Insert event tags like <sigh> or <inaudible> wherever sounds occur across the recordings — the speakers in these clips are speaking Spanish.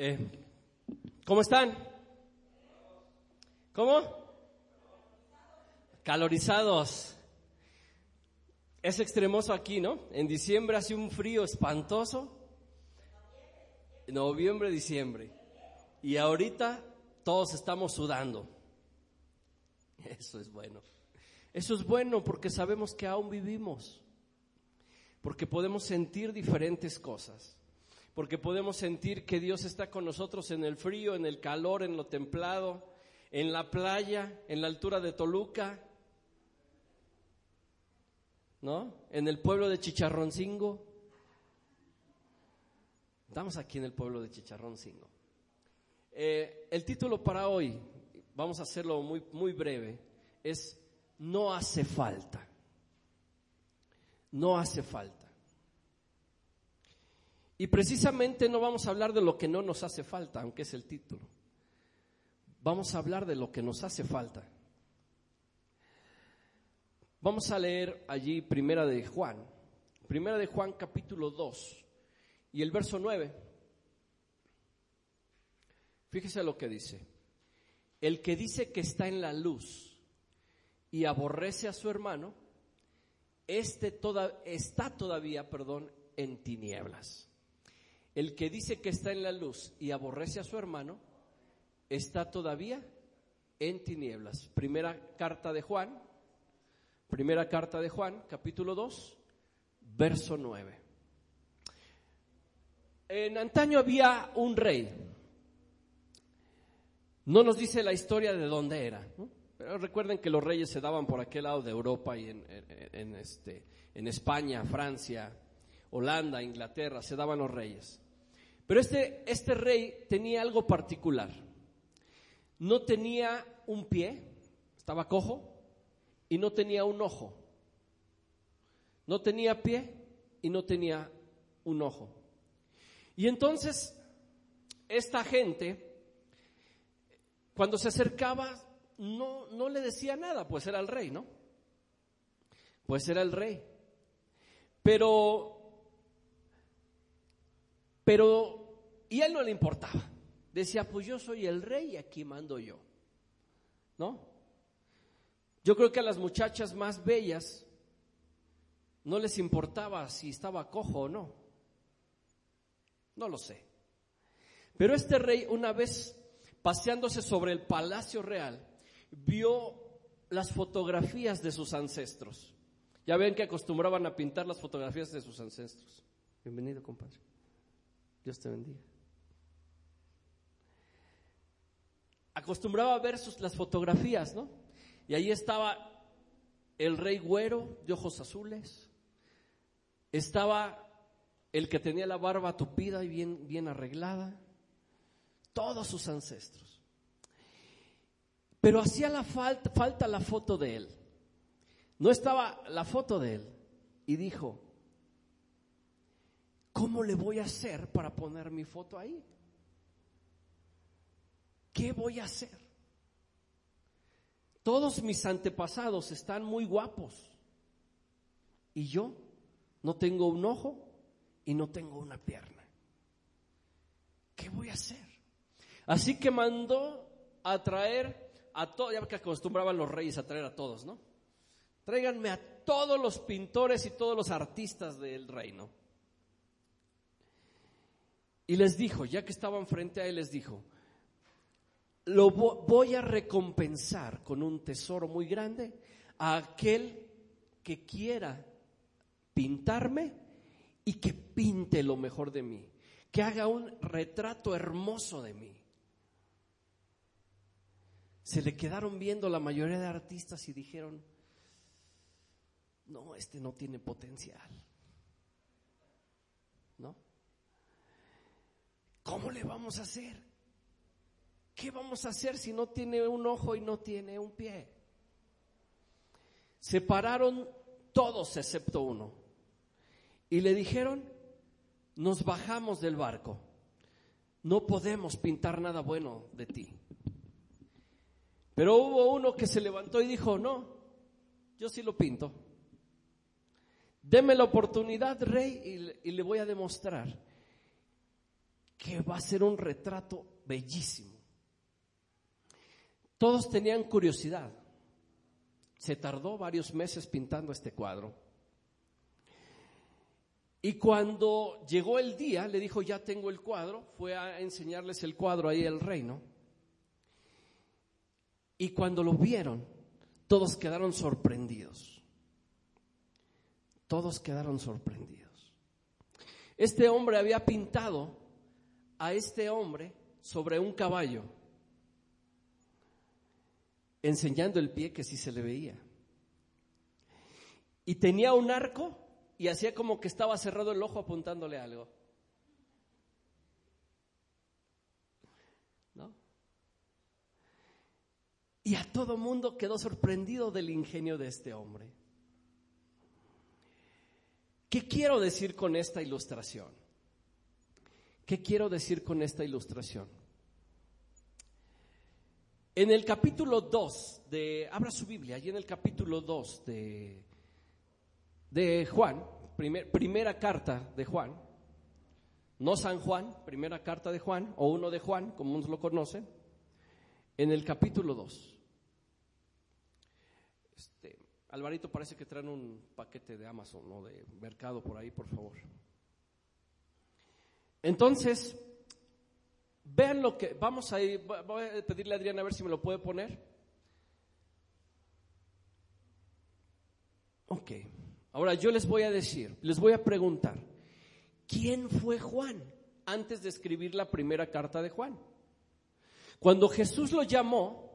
Eh, ¿Cómo están? ¿Cómo? Calorizados. Es extremoso aquí, ¿no? En diciembre hace un frío espantoso. Noviembre, diciembre. Y ahorita todos estamos sudando. Eso es bueno. Eso es bueno porque sabemos que aún vivimos. Porque podemos sentir diferentes cosas porque podemos sentir que Dios está con nosotros en el frío, en el calor, en lo templado, en la playa, en la altura de Toluca, ¿no? En el pueblo de Chicharroncingo. Estamos aquí en el pueblo de Chicharroncingo. Eh, el título para hoy, vamos a hacerlo muy, muy breve, es No hace falta. No hace falta. Y precisamente no vamos a hablar de lo que no nos hace falta, aunque es el título. Vamos a hablar de lo que nos hace falta. Vamos a leer allí Primera de Juan, Primera de Juan capítulo 2 y el verso 9. Fíjese lo que dice. El que dice que está en la luz y aborrece a su hermano, este toda, está todavía, perdón, en tinieblas. El que dice que está en la luz y aborrece a su hermano, está todavía en tinieblas. Primera carta de Juan, primera carta de Juan, capítulo 2, verso 9. En antaño había un rey. No nos dice la historia de dónde era, pero recuerden que los reyes se daban por aquel lado de Europa y en, este, en España, Francia, Holanda, Inglaterra, se daban los reyes. Pero este, este rey tenía algo particular. No tenía un pie, estaba cojo, y no tenía un ojo. No tenía pie y no tenía un ojo. Y entonces, esta gente, cuando se acercaba, no, no le decía nada, pues era el rey, ¿no? Pues era el rey. Pero pero, y a él no le importaba. Decía, pues yo soy el rey y aquí mando yo. ¿No? Yo creo que a las muchachas más bellas no les importaba si estaba cojo o no. No lo sé. Pero este rey una vez paseándose sobre el palacio real, vio las fotografías de sus ancestros. Ya ven que acostumbraban a pintar las fotografías de sus ancestros. Bienvenido, compadre. Dios te bendiga. Acostumbraba a ver las fotografías, ¿no? Y ahí estaba el rey güero de ojos azules, estaba el que tenía la barba tupida y bien, bien arreglada, todos sus ancestros. Pero hacía la falta, falta la foto de él. No estaba la foto de él. Y dijo, ¿Cómo le voy a hacer para poner mi foto ahí? ¿Qué voy a hacer? Todos mis antepasados están muy guapos y yo no tengo un ojo y no tengo una pierna. ¿Qué voy a hacer? Así que mandó a traer a todos, ya que acostumbraban los reyes a traer a todos, ¿no? Tráiganme a todos los pintores y todos los artistas del reino. Y les dijo, ya que estaban frente a él, les dijo, lo voy a recompensar con un tesoro muy grande a aquel que quiera pintarme y que pinte lo mejor de mí, que haga un retrato hermoso de mí. Se le quedaron viendo la mayoría de artistas y dijeron, no, este no tiene potencial. ¿No? ¿Cómo le vamos a hacer? ¿Qué vamos a hacer si no tiene un ojo y no tiene un pie? Se pararon todos excepto uno y le dijeron, nos bajamos del barco, no podemos pintar nada bueno de ti. Pero hubo uno que se levantó y dijo, no, yo sí lo pinto. Deme la oportunidad, rey, y, le voy a demostrar que va a ser un retrato bellísimo. Todos tenían curiosidad. Se tardó varios meses pintando este cuadro. Y cuando llegó el día, le dijo, ya tengo el cuadro, fue a enseñarles el cuadro ahí el reino. Y cuando lo vieron, todos quedaron sorprendidos. Todos quedaron sorprendidos. Este hombre había pintado a este hombre sobre un caballo, enseñando el pie que sí se le veía. Y tenía un arco y hacía como que estaba cerrado el ojo apuntándole algo. ¿No? Y a todo mundo quedó sorprendido del ingenio de este hombre. ¿Qué quiero decir con esta ilustración? ¿Qué quiero decir con esta ilustración? En el capítulo 2 de, abra su Biblia, allí en el capítulo 2 de, de Juan, primera carta de Juan, no San Juan, primera carta de Juan, o uno de Juan, como unos lo conocen, en el capítulo 2. Este, Alvarito parece que traen un paquete de Amazon o de mercado por ahí, por favor. Entonces, vean lo que, vamos a ir, voy a pedirle a Adriana a ver si me lo puede poner. Ok, ahora yo les voy a decir, les voy a preguntar, ¿quién fue Juan antes de escribir la primera carta de Juan? Cuando Jesús lo llamó,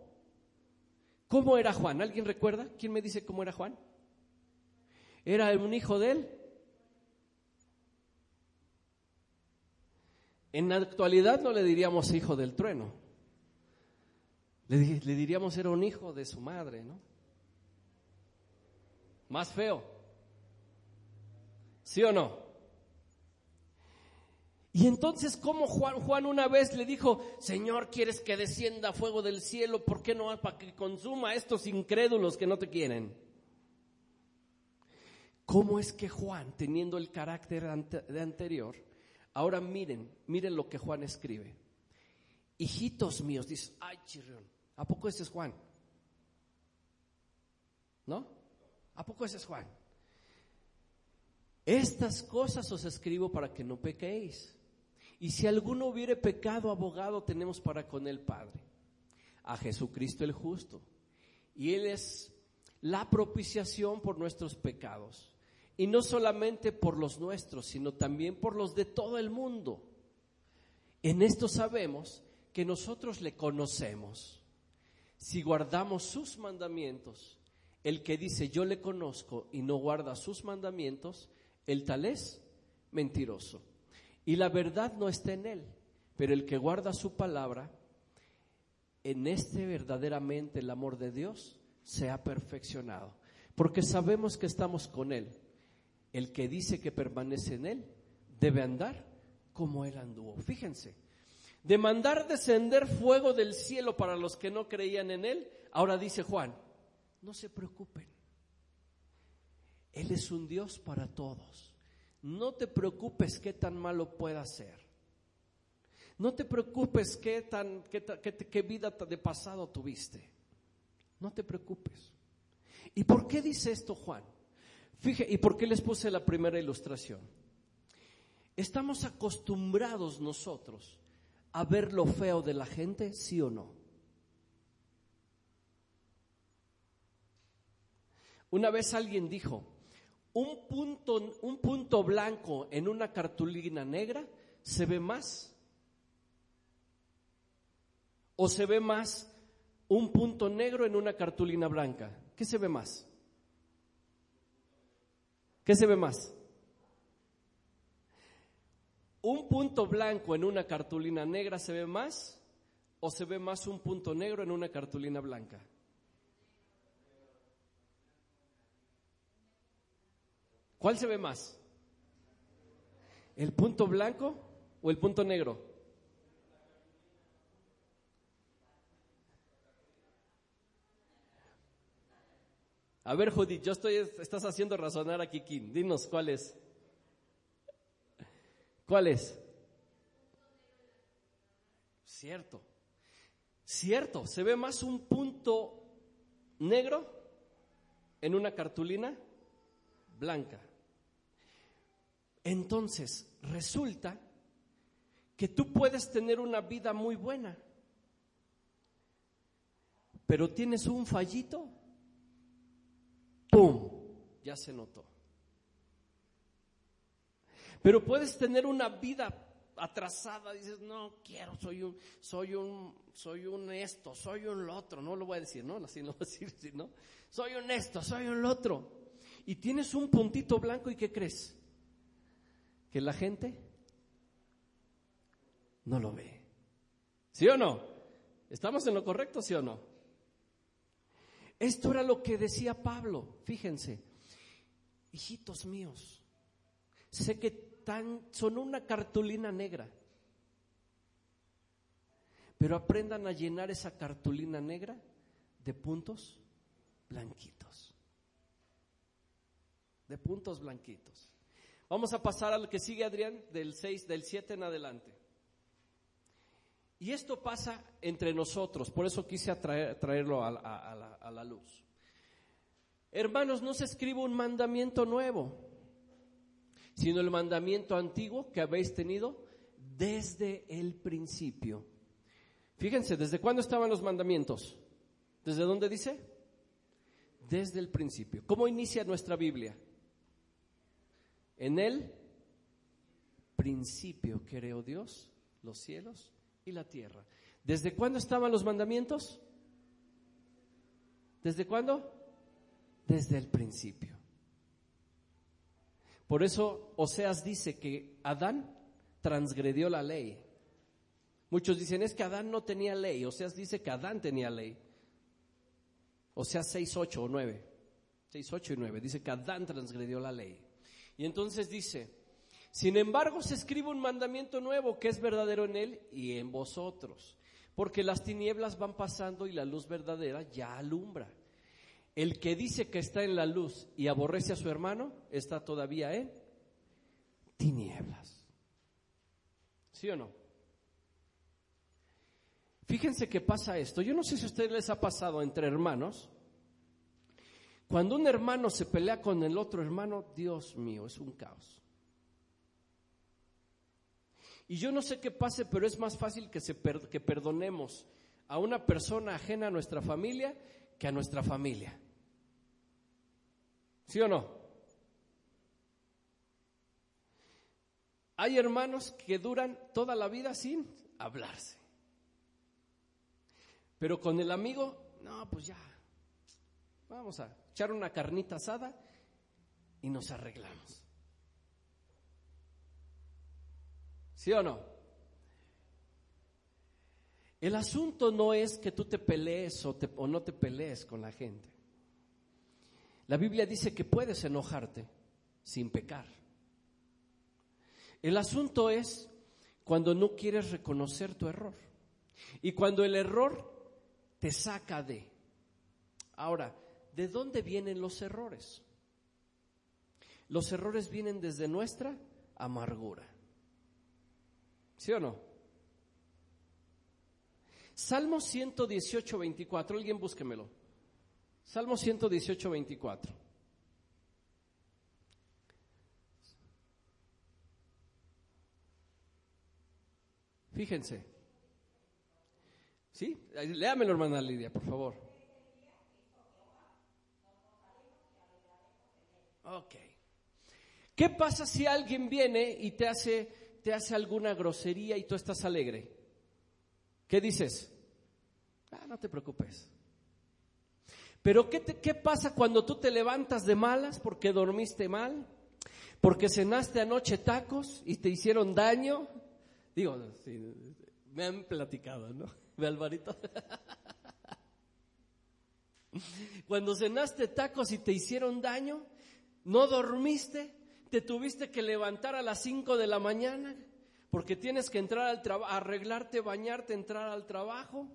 ¿Cómo era Juan? ¿Alguien recuerda? ¿Quién me dice cómo era Juan? ¿Era un hijo de él? En la actualidad no le diríamos hijo del trueno. Le, diríamos era un hijo de su madre, ¿no? Más feo. ¿Sí o no? Y entonces, como Juan, Juan una vez le dijo, Señor, ¿quieres que descienda fuego del cielo? ¿Por qué no? Para que consuma a estos incrédulos que no te quieren. ¿Cómo es que Juan, teniendo el carácter de anterior, ahora miren, miren lo que Juan escribe. Hijitos míos, dice, ay, chirrión, ¿a poco ese es Juan? ¿No? ¿A poco ese es Juan? Estas cosas os escribo para que no pequéis. Y si alguno hubiere pecado, abogado tenemos para con el Padre, a Jesucristo el justo. Y Él es la propiciación por nuestros pecados. Y no solamente por los nuestros, sino también por los de todo el mundo. En esto sabemos que nosotros le conocemos. Si guardamos sus mandamientos, el que dice yo le conozco y no guarda sus mandamientos, el tal es mentiroso y la verdad no está en él, pero el que guarda su palabra, en este verdaderamente el amor de Dios se ha perfeccionado, porque sabemos que estamos con él. El que dice que permanece en él debe andar como él anduvo. Fíjense, de mandar descender fuego del cielo para los que no creían en él, ahora dice Juan, no se preocupen. Él es un Dios para todos no te preocupes qué tan malo pueda ser. No te preocupes qué, tan, qué, vida de pasado tuviste. No te preocupes. ¿Y por qué dice esto Juan? Fíjate, ¿y por qué les puse la primera ilustración? ¿Estamos acostumbrados nosotros a ver lo feo de la gente, sí o no? Una vez alguien dijo, un punto, un punto blanco en una cartulina negra se ve más. O se ve más un punto negro en una cartulina blanca. ¿Qué se ve más? ¿Qué se ve más? ¿Un punto blanco en una cartulina negra se ve más? ¿O se ve más un punto negro en una cartulina blanca? ¿Cuál se ve más? ¿El punto blanco o el punto negro? A ver, Judith, yo estoy, estás haciendo razonar a Kikín. Dinos, ¿cuál es? ¿Cuál es? Cierto. Cierto, se ve más un punto negro en una cartulina blanca. Entonces, resulta que tú puedes tener una vida muy buena, pero tienes un fallito, ¡pum! Ya se notó. Pero puedes tener una vida atrasada, dices, no quiero, soy un, soy un, soy un esto, soy un otro, no lo voy a decir, ¿no? Así <laughs> no voy a decir, ¿no? Soy un esto, soy un otro. Y tienes un puntito blanco y ¿qué crees? Que la gente no lo ve. ¿Sí o no? ¿Estamos en lo correcto, sí o no? Esto era lo que decía Pablo, fíjense, hijitos míos, sé que son una cartulina negra. Pero aprendan a llenar esa cartulina negra de puntos blanquitos. De puntos blanquitos. Vamos a pasar al que sigue Adrián del 6, del 7 en adelante. Y esto pasa entre nosotros, por eso quise traerlo a, a la luz. Hermanos, no se escribe un mandamiento nuevo sino el mandamiento antiguo que habéis tenido desde el principio. Fíjense, ¿desde cuándo estaban los mandamientos? ¿Desde dónde dice? Desde el principio. ¿Cómo inicia nuestra Biblia? En el principio creó Dios los cielos y la tierra. ¿Desde cuándo estaban los mandamientos? ¿Desde cuándo? Desde el principio. Por eso Oseas dice que Adán transgredió la ley. Muchos dicen, es que Adán no tenía ley. Oseas dice que Adán tenía ley. Oseas 6, 8 o 9. 6, 8 y 9. Dice que Adán transgredió la ley. Y entonces dice, sin embargo se escribe un mandamiento nuevo que es verdadero en él y en vosotros. Porque las tinieblas van pasando y la luz verdadera ya alumbra. El que dice que está en la luz y aborrece a su hermano está todavía en tinieblas. ¿Sí o no? Fíjense que pasa esto. Yo no sé si a ustedes les ha pasado entre hermanos. Cuando un hermano se pelea con el otro hermano, Dios mío, es un caos. Y yo no sé qué pase, pero es más fácil que, se que perdonemos a una persona ajena a nuestra familia que a nuestra familia. ¿Sí o no? Hay hermanos que duran toda la vida sin hablarse. Pero con el amigo, no, pues ya, vamos a echar una carnita asada y nos arreglamos. ¿Sí o no? El asunto no es que tú te pelees o, o no te pelees con la gente. La Biblia dice que puedes enojarte sin pecar. El asunto es cuando no quieres reconocer tu error y cuando el error te saca de. Ahora, ¿de dónde vienen los errores? Los errores vienen desde nuestra amargura. ¿Sí o no? Salmo 118, 24, alguien búsquemelo. Salmo 118, 24. Fíjense. ¿Sí? Léamelo, hermana Lidia, por favor. Ok. ¿Qué pasa si alguien viene y te hace, te hace alguna grosería y tú estás alegre? ¿Qué dices? Ah, no te preocupes. Pero ¿qué, ¿qué pasa cuando tú te levantas de malas porque dormiste mal? Porque cenaste anoche tacos y te hicieron daño. Digo, me han platicado, ¿no? ¿Ve Alvarito? <laughs> Cuando cenaste tacos y te hicieron daño, no dormiste, te tuviste que levantar a las 5 de la mañana porque tienes que entrar al trabajo, arreglarte, bañarte, entrar al trabajo.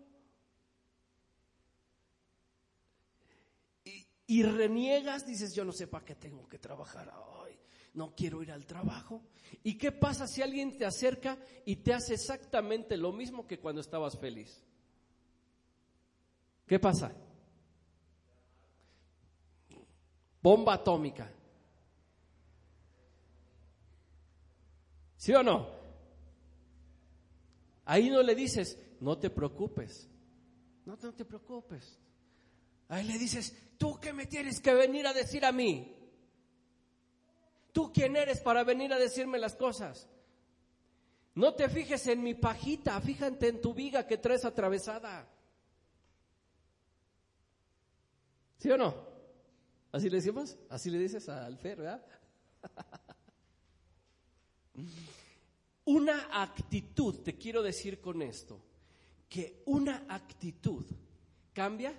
y reniegas, dices, yo no sé para qué tengo que trabajar hoy. no quiero ir al trabajo. ¿Y qué pasa si alguien te acerca y te hace exactamente lo mismo que cuando estabas feliz? ¿Qué pasa? Bomba atómica. ¿Sí o no? Ahí no le dices, no te preocupes, no, te preocupes. Ahí le dices, ¿tú qué me tienes que venir a decir a mí? ¿Tú quién eres para venir a decirme las cosas? No te fijes en mi pajita, fíjate en tu viga que traes atravesada. ¿Sí o no? ¿Así le decimos? ¿Así le dices al Fer, verdad? <laughs> Una actitud, te quiero decir con esto, que una actitud cambia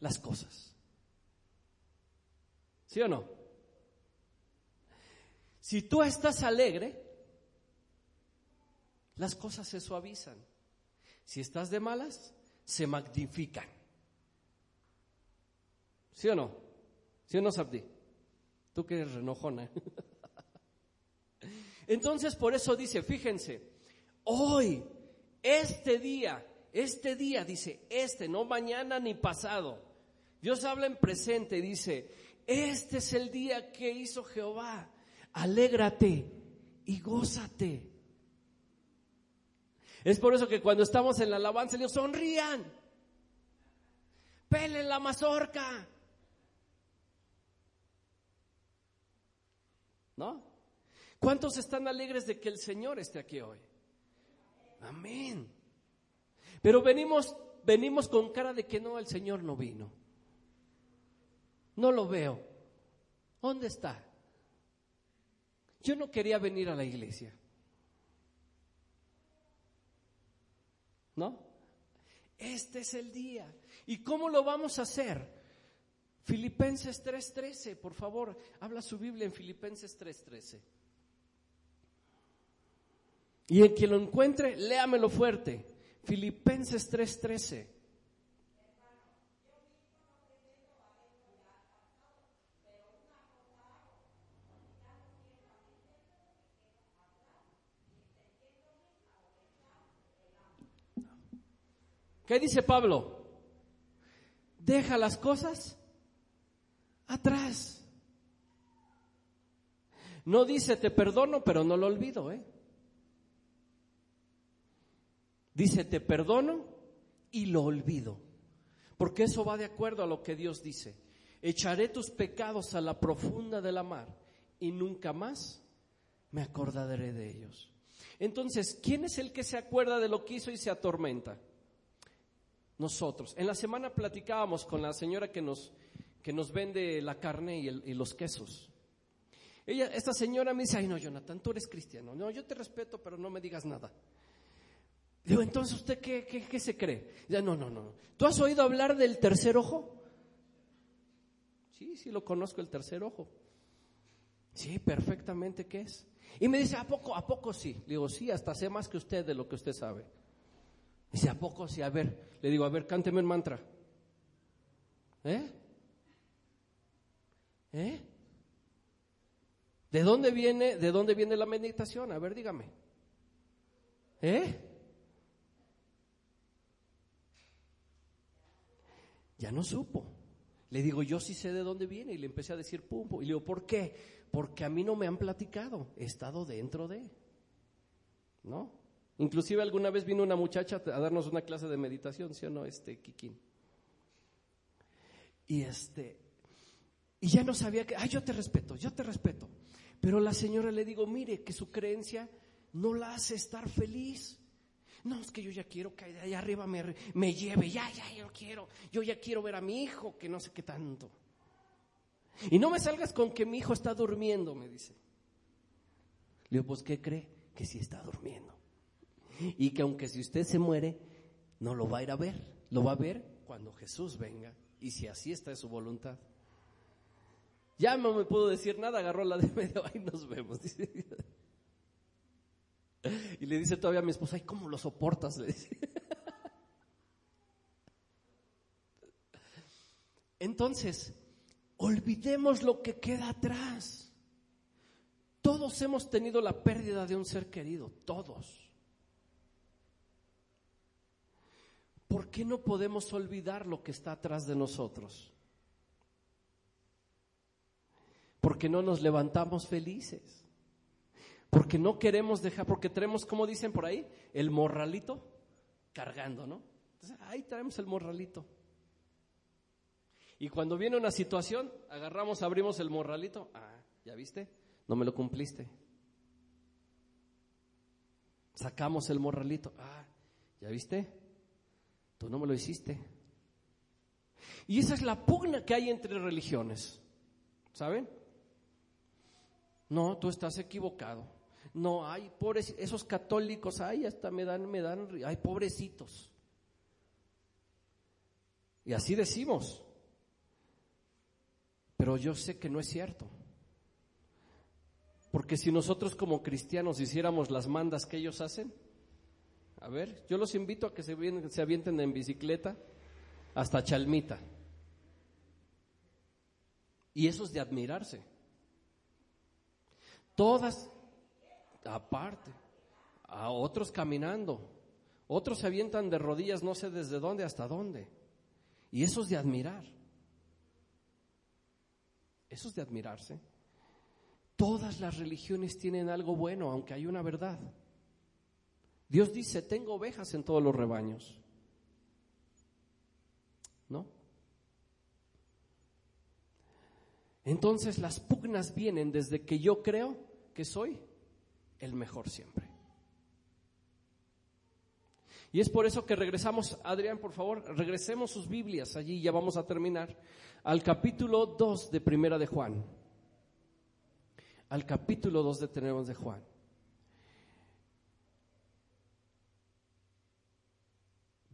las cosas. ¿Sí o no? Si tú estás alegre, las cosas se suavizan. Si estás de malas, se magnifican. ¿Sí o no? ¿Sí o no, Sabdi? Tú que eres renojona. <laughs> Entonces, por eso dice, fíjense, hoy, este día, este día, dice, este, no mañana ni pasado. Dios habla en presente dice, este es el día que hizo Jehová. Alégrate y gózate. Es por eso que cuando estamos en la alabanza, Dios sonrían. Pelen la mazorca. ¿No? ¿Cuántos están alegres de que el Señor esté aquí hoy? Amén. Pero venimos, venimos con cara de que no, el Señor no vino. No lo veo. ¿Dónde está? Yo no quería venir a la iglesia. ¿No? Este es el día. ¿Y cómo lo vamos a hacer? Filipenses 3:13, por favor, habla su Biblia en Filipenses 3:13. Y el que lo encuentre, léamelo fuerte. Filipenses 3:13. ¿Qué dice Pablo? Deja las cosas atrás. No dice te perdono, pero no lo olvido, ¿eh? Dice, te perdono y lo olvido. Porque eso va de acuerdo a lo que Dios dice. Echaré tus pecados a la profunda de la mar y nunca más me acordaré de ellos. Entonces, ¿quién es el que se acuerda de lo que hizo y se atormenta? Nosotros. En la semana platicábamos con la señora que nos, que nos vende la carne y, los quesos. Ella, esta señora me dice, ay no, Jonathan, tú eres cristiano. No, yo te respeto, pero no me digas nada. Digo, entonces usted qué, qué, se cree? Ya, no, no, no. ¿Tú has oído hablar del tercer ojo? Sí, sí lo conozco el tercer ojo. Sí, perfectamente qué es. Y me dice, ¿a poco? ¿A poco sí? Le digo, sí, hasta sé más que usted de lo que usted sabe. Dice, ¿a poco sí? A ver, le digo, a ver, cánteme el mantra. ¿Eh? ¿Eh? ¿De dónde viene, de dónde viene la meditación? A ver, dígame. ¿Eh? Ya no supo. Le digo, yo sí sé de dónde viene y le empecé a decir pum, Y le digo, ¿por qué? Porque a mí no me han platicado, he estado dentro de. ¿No? Inclusive alguna vez vino una muchacha a darnos una clase de meditación, ¿sí o no? Este, Kikín. Y este, y ya no sabía que, ay, yo te respeto, yo te respeto. Pero la señora le digo, mire, que su creencia no la hace estar feliz. No, es que yo ya quiero que allá arriba me, me lleve, ya, ya, yo quiero, yo ya quiero ver a mi hijo, que no sé qué tanto. Y no me salgas con que mi hijo está durmiendo, me dice. Le digo, pues, ¿qué cree? Que sí está durmiendo. Y que aunque si usted se muere, no lo va a ir a ver, lo va a ver cuando Jesús venga. Y si así está en su voluntad. Ya no me puedo decir nada, agarró la de medio, <laughs> ahí nos vemos. Dice. Y le dice todavía a mi esposa, ay, ¿cómo lo soportas? Le dice. <laughs> Entonces, olvidemos lo que queda atrás. Todos hemos tenido la pérdida de un ser querido, todos. ¿Por qué no podemos olvidar lo que está atrás de nosotros? Porque no nos levantamos felices. Porque no queremos dejar, porque tenemos, como dicen por ahí, el morralito cargando, ¿no? Entonces, ahí traemos el morralito. Y cuando viene una situación, agarramos, abrimos el morralito. Ah, ¿ya viste? No me lo cumpliste. Sacamos el morralito. Ah, ¿ya viste? Tú no me lo hiciste. Y esa es la pugna que hay entre religiones. ¿Saben? No, tú estás equivocado. No, hay pobres, esos católicos, ay, hasta me dan, me dan, hay pobrecitos. Y así decimos. Pero yo sé que no es cierto. Porque si nosotros como cristianos hiciéramos las mandas que ellos hacen, a ver, yo los invito a que se, se avienten en bicicleta hasta Chalmita. Y eso es de admirarse. Todas, aparte, a otros caminando, otros se avientan de rodillas no sé desde dónde hasta dónde. Y eso es de admirar. Eso es de admirarse. Todas las religiones tienen algo bueno, aunque hay una verdad. Dios dice, tengo ovejas en todos los rebaños. ¿No? Entonces las pugnas vienen desde que yo creo que soy el mejor siempre. Y es por eso que regresamos, Adrián, por favor, regresemos sus Biblias allí, ya vamos a terminar, al capítulo 2 de Primera de Juan. Al capítulo 2 de Tenemos de Juan.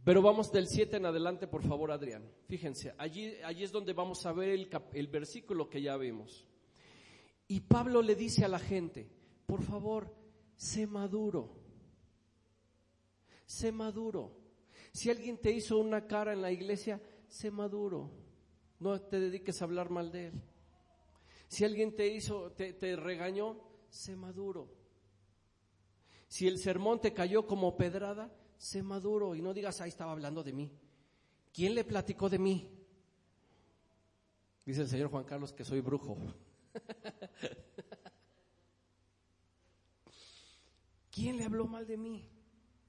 Pero vamos del 7 en adelante, por favor, Adrián. Fíjense, allí, allí es donde vamos a ver el, el versículo que ya vimos. Y Pablo le dice a la gente, por favor, sé maduro. Sé maduro. Si alguien te hizo una cara en la iglesia, sé maduro. No te dediques a hablar mal de él. Si alguien te hizo, te, te regañó, sé maduro. Si el sermón te cayó como pedrada, sé maduro y no digas, ahí estaba hablando de mí. ¿Quién le platicó de mí? Dice el señor Juan Carlos que soy brujo. <laughs> ¿Quién le habló mal de mí?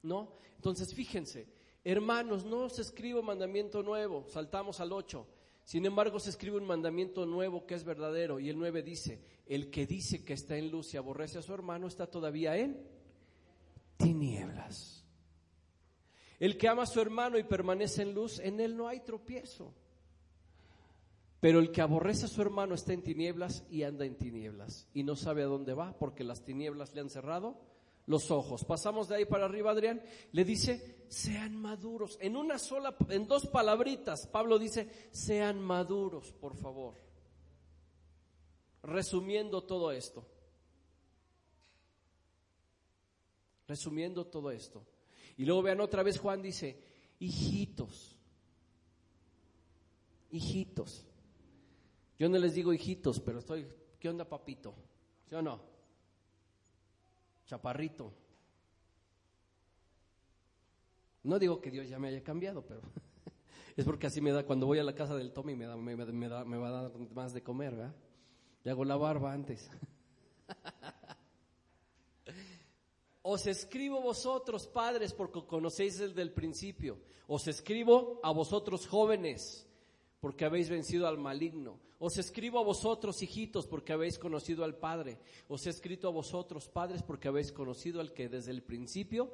¿No? Entonces fíjense, hermanos, no se escribe un mandamiento nuevo, saltamos al 8. Sin embargo, se escribe un mandamiento nuevo que es verdadero. Y el 9 dice, el que dice que está en luz y aborrece a su hermano está todavía en tinieblas. El que ama a su hermano y permanece en luz, en él no hay tropiezo. Pero el que aborrece a su hermano está en tinieblas y anda en tinieblas y no sabe a dónde va porque las tinieblas le han cerrado los ojos. Pasamos de ahí para arriba, Adrián. Le dice, sean maduros. En una sola, en dos palabritas, Pablo dice, sean maduros, por favor. Resumiendo todo esto. Resumiendo todo esto. Y luego vean otra vez Juan dice, hijitos, hijitos. Yo no les digo hijitos, pero estoy, ¿qué onda papito? ¿Sí o no? Chaparrito. No digo que Dios ya me haya cambiado, pero <laughs> es porque así me da, cuando voy a la casa del Tommy me, da, me, da, va a dar más de comer, ¿verdad? Hago la barba antes. <laughs> Os escribo vosotros, padres, porque conocéis el del principio. Os escribo a vosotros, jóvenes, porque habéis vencido al maligno. Os escribo a vosotros, hijitos, porque habéis conocido al Padre. Os he escrito a vosotros, padres, porque habéis conocido al que desde el principio.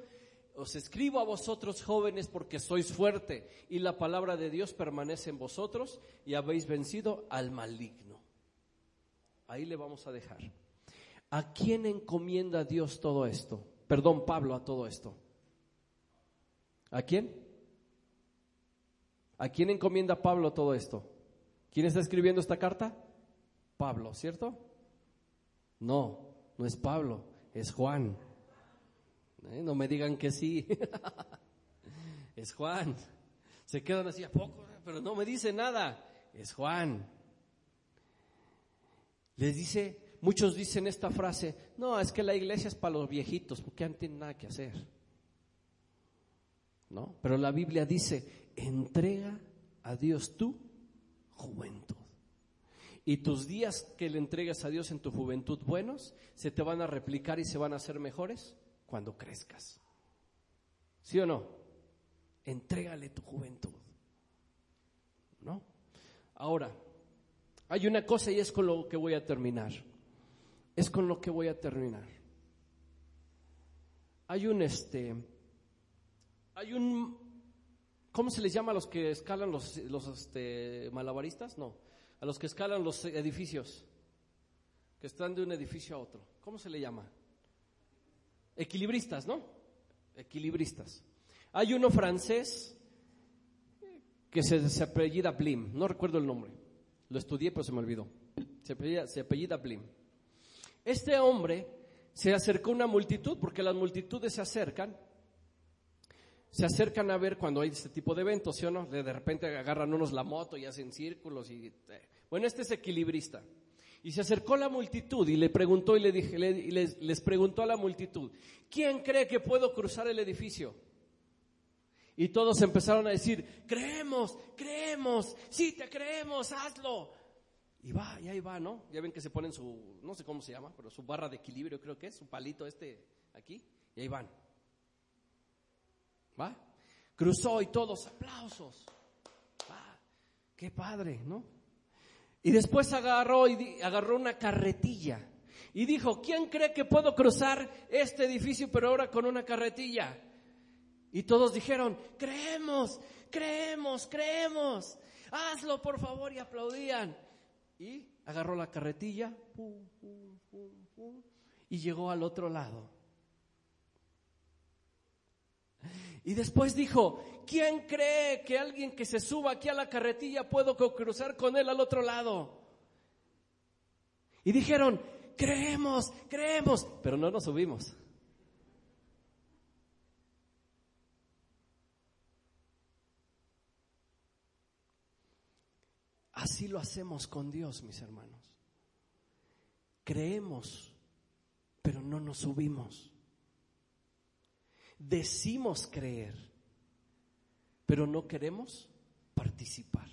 Os escribo a vosotros, jóvenes, porque sois fuerte y la palabra de Dios permanece en vosotros y habéis vencido al maligno. Ahí le vamos a dejar. ¿A quién encomienda Dios todo esto? perdón, Pablo a todo esto? ¿A quién? ¿A quién encomienda Pablo todo esto? ¿Quién está escribiendo esta carta? Pablo, ¿cierto? No, no es Pablo, es Juan. ¿Eh? No me digan que sí. <laughs> es Juan. Se quedan así a poco, pero no me dice nada. Es Juan. Les dice, muchos dicen esta frase, no, es que la iglesia es para los viejitos, porque ya no tienen nada que hacer. ¿No? Pero la Biblia dice, entrega a Dios tu juventud. Y tus días que le entregas a Dios en tu juventud buenos, se te van a replicar y se van a hacer mejores cuando crezcas. ¿Sí o no? Entrégale tu juventud. ¿No? Ahora, hay una cosa y es con lo que voy a terminar. Es con lo que voy a terminar. Hay un este hay un ¿cómo se les llama a los que escalan los, los este, malabaristas? No, a los que escalan los edificios, que están de un edificio a otro. ¿Cómo se le llama? Equilibristas, ¿no? Equilibristas. Hay uno francés que se, se apellida Blim, no recuerdo el nombre. Lo estudié, pero se me olvidó. Se apellida, se apellida Blim. Este hombre se acercó a una multitud, porque las multitudes se acercan, se acercan a ver cuando hay este tipo de eventos, ¿sí o no? De, repente agarran unos la moto y hacen círculos y... Eh, bueno, este es equilibrista. Y se acercó la multitud y le preguntó y le dije, les, les preguntó a la multitud, ¿quién cree que puedo cruzar el edificio? Y todos empezaron a decir, creemos, creemos, sí te creemos, hazlo. Y va, y ahí va, ¿no? Ya ven que se ponen su, no sé cómo se llama, pero su barra de equilibrio creo que es, su palito este aquí, y ahí van. ¿Va? Cruzó y todos aplausos. Va, qué padre, ¿no? Y después agarró y agarró una carretilla y dijo, ¿quién cree que puedo cruzar este edificio pero ahora con una carretilla? Y todos dijeron, creemos, creemos, creemos, hazlo por favor y aplaudían. Y agarró la carretilla y llegó al otro lado. Y después dijo, ¿quién cree que alguien que se suba aquí a la carretilla puedo cruzar con él al otro lado? Y dijeron, creemos, creemos, pero no nos subimos. Así lo hacemos con Dios, mis hermanos. Creemos, pero no nos subimos. Decimos creer, pero no queremos participar.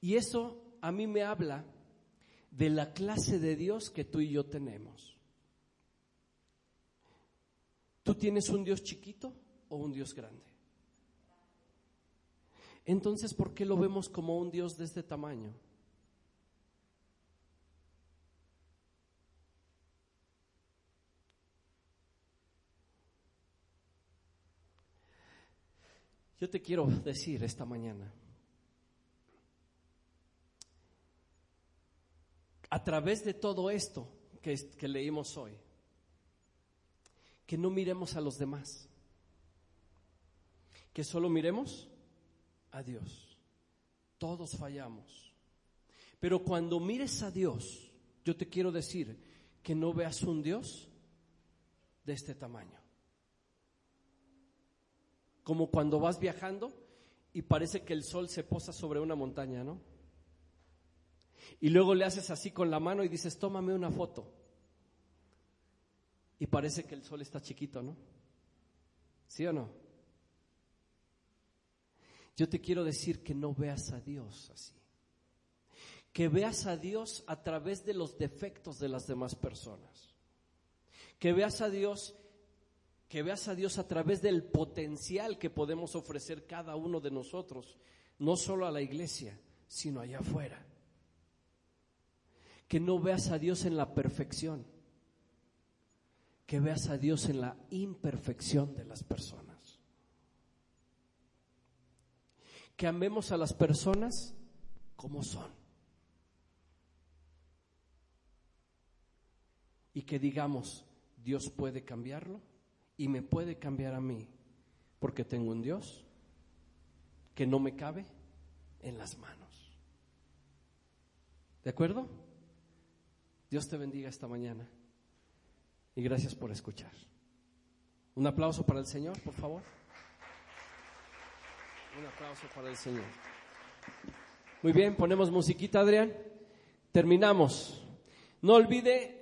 Y eso a mí me habla de la clase de Dios que tú y yo tenemos. ¿Tú tienes un Dios chiquito o un Dios grande? Entonces, ¿por qué lo vemos como un Dios de este tamaño? Yo te quiero decir esta mañana, a través de todo esto que, leímos hoy, que no miremos a los demás, que solo miremos a Dios. Todos fallamos. Pero cuando mires a Dios, yo te quiero decir que no veas un Dios de este tamaño. Como cuando vas viajando y parece que el sol se posa sobre una montaña, ¿no? Y luego le haces así con la mano y dices, tómame una foto. Y parece que el sol está chiquito, ¿no? ¿Sí o no? Yo te quiero decir que no veas a Dios así. Que veas a Dios a través de los defectos de las demás personas. Que veas a Dios que veas a Dios a través del potencial que podemos ofrecer cada uno de nosotros, no solo a la iglesia, sino allá afuera. Que no veas a Dios en la perfección, que veas a Dios en la imperfección de las personas. que amemos a las personas como son. Y que digamos, Dios puede cambiarlo y me puede cambiar a mí, porque tengo un Dios que no me cabe en las manos. ¿De acuerdo? Dios te bendiga esta mañana y gracias por escuchar. Un aplauso para el Señor, por favor. Un aplauso para el Señor. Muy bien, ponemos musiquita, Adrián. terminamos. No olvide